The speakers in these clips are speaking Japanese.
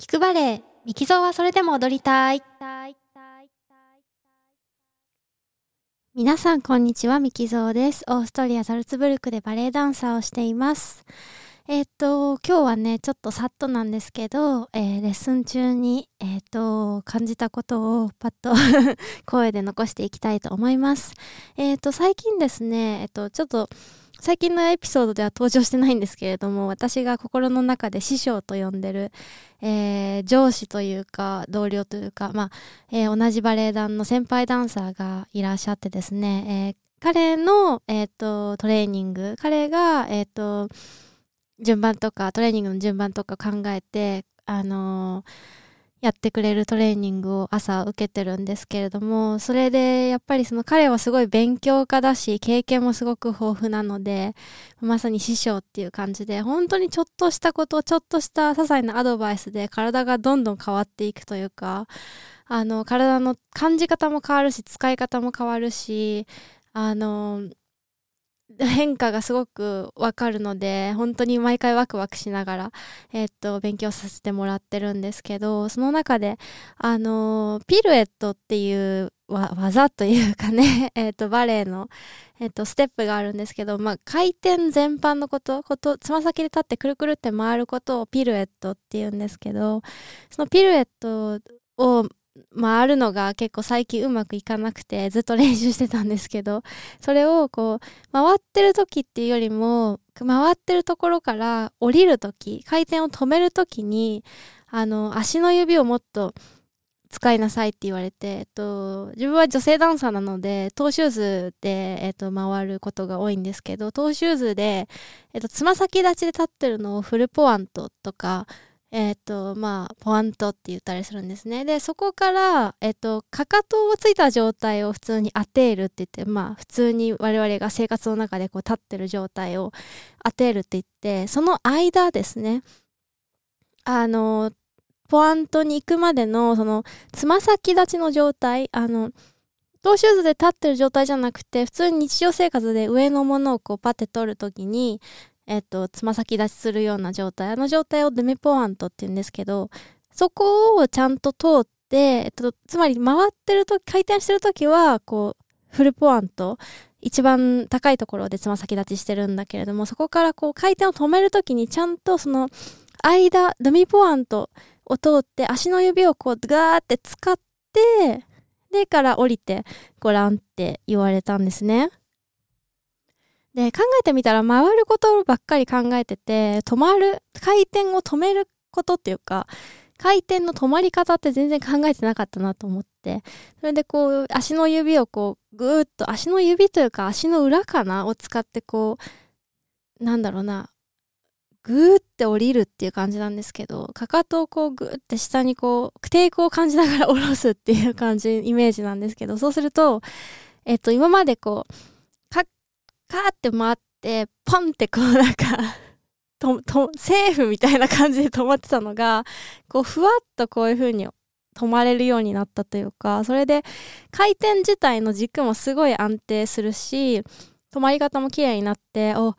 聞くバレエ、ミキゾーはそれでも踊りたい。皆さんこんにちは、ミキゾーです。オーストリア・ザルツブルクでバレエダンサーをしています。えっ、と、今日はね、ちょっとさっとなんですけど、えーレッスン中に、えっ、と、感じたことをパッと 声で残していきたいと思います。えっ、と、最近ですね、えっ、と、ちょっと、最近のエピソードでは登場してないんですけれども、私が心の中で師匠と呼んでる、えー上司というか、同僚というか、まあ、えー同じバレエ団の先輩ダンサーがいらっしゃってですね、えー彼の、えっ、と、トレーニング、彼が、えっ、と、順番とか、トレーニングの順番とか考えて、あのーやってくれるトレーニングを朝受けてるんですけれども、それでやっぱりその彼はすごい勉強家だし、経験もすごく豊富なので、まさに師匠っていう感じで、本当にちょっとしたこと、ちょっとした些細なアドバイスで体がどんどん変わっていくというか、あの、体の感じ方も変わるし、使い方も変わるし、あの、変化がすごくわかるので、本当に毎回ワクワクしながら、えっと、勉強させてもらってるんですけど、その中で、あの、ピルエットっていう技というかね、えっと、バレエの、えっと、ステップがあるんですけど、まあ、回転全般のこと、こと、つま先で立ってくるくるって回ることをピルエットって言うんですけど、そのピルエットを回るのが結構最近うまくいかなくてずっと練習してたんですけど、それをこう、回ってる時っていうよりも、回ってるところから降りる時、回転を止める時に、あの、足の指をもっと使いなさいって言われて、えっと、自分は女性ダンサーなので、トーシューズで、えっと、回ることが多いんですけど、トーシューズで、えっと、つま先立ちで立ってるのをフルポワントとか、えっと、まあ、ポワントって言ったりするんですね。で、そこから、えっと、かかとをついた状態を普通に当てるって言って、まあ、普通に我々が生活の中でこう立ってる状態を当てるって言って、その間ですね、あの、ポワントに行くまでの、その、つま先立ちの状態、あの、トーシューズで立ってる状態じゃなくて、普通に日常生活で上のものをこうパッて取るときに、えっと、つま先立ちするような状態、あの状態をデメポワントって言うんですけど、そこをちゃんと通って、えっと、つまり回ってると、回転してるときは、こう、フルポワント、一番高いところでつま先立ちしてるんだけれども、そこからこう回転を止めるときにちゃんとその間、デミポワントを通って足の指をこうガーって使って、でから降りてごらんって言われたんですね。で、考えてみたら回ることばっかり考えてて、止まる、回転を止めることっていうか、回転の止まり方って全然考えてなかったなと思って。それでこう、足の指をこう、ぐーっと、足の指というか足の裏かなを使ってこう、なんだろうな、ぐーって降りるっていう感じなんですけど、かかとをこうぐーって下にこう、抵抗を感じながら下ろすっていう感じ、イメージなんですけど、そうすると、えっと、今までこう、カ、ーって回って、ポンってこうなんか、と、と、セーフみたいな感じで止まってたのが、こう、ふわっとこういう風に止まれるようになったというか、それで回転自体の軸もすごい安定するし、止まり方も綺麗になって、お、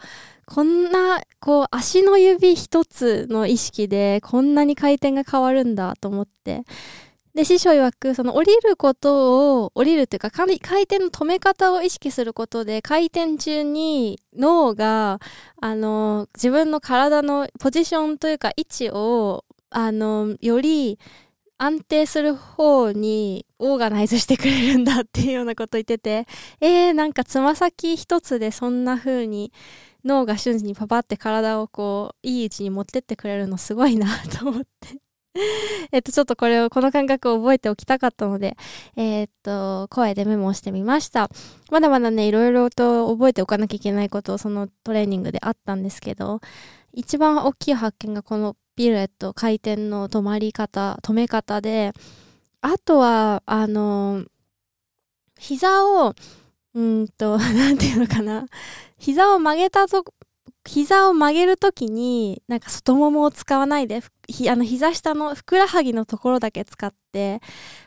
こんな、こう、足の指一つの意識で、こんなに回転が変わるんだと思って。で、師匠曰く、その降りることを、降りるというか、回転の止め方を意識することで、回転中に脳が、あの、自分の体のポジションというか位置を、あの、より安定する方にオーガナイズしてくれるんだっていうようなこと言ってて、えー、なんかつま先一つでそんな風に脳が瞬時にパパって体をこう、いい位置に持ってってくれるのすごいなと思って。えっと、ちょっとこれを、この感覚を覚えておきたかったので、えーっと、声でメモをしてみました。まだまだね、いろいろと覚えておかなきゃいけないことをそのトレーニングであったんですけど、一番大きい発見がこのピルエット、回転の止まり方、止め方で、あとは、あの、膝を、うんと、なんていうのかな。膝を曲げたと、膝を曲げるときに、なんか外ももを使わないで、ふひあの膝下のふくらはぎのところだけ使って、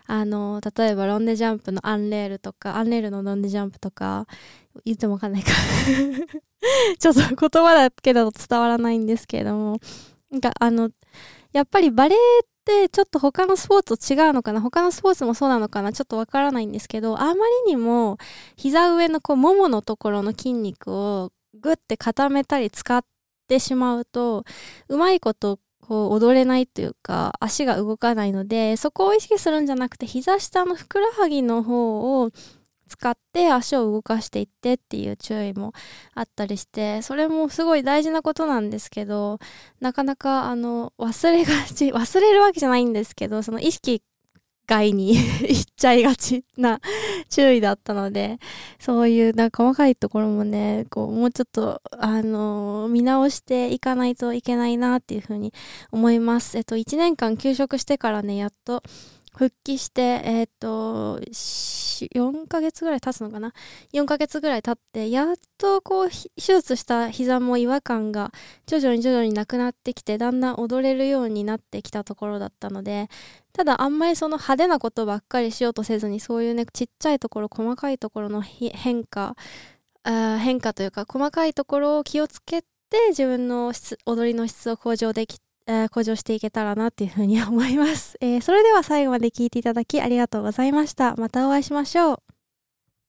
あの、例えばロンデジャンプのアンレールとか、アンレールのロンデジャンプとか、言ってもわかんないか。ちょっと言葉だけだと伝わらないんですけれども、なんかあの、やっぱりバレエってちょっと他のスポーツと違うのかな？他のスポーツもそうなのかな？ちょっとわからないんですけどあまりにも膝上のこうもものところの筋肉をグッて固めたり使ってしまうとうまいことこう踊れないというか足が動かないのでそこを意識するんじゃなくて膝下のふくらはぎの方を使って足を動かしていってっていう注意もあったりしてそれもすごい大事なことなんですけどなかなかあの忘れがち忘れるわけじゃないんですけどその意識外に 行っちゃいがちな 注意だったのでそういうなんか細かいところもねこうもうちょっとあの見直していかないといけないなっていうふうに思います。えっと1年間休職してからねやっと復帰して、えっ、ー、と、4ヶ月ぐらい経つのかな ?4 ヶ月ぐらい経って、やっとこう、手術した膝も違和感が徐々に徐々になくなってきて、だんだん踊れるようになってきたところだったので、ただあんまりその派手なことばっかりしようとせずに、そういうね、ちっちゃいところ、細かいところの変化、あ変化というか、細かいところを気をつけて、自分の踊りの質を向上できてえ、向上していけたらなっていうふうに思います。えー、それでは最後まで聞いていただきありがとうございました。またお会いしましょう。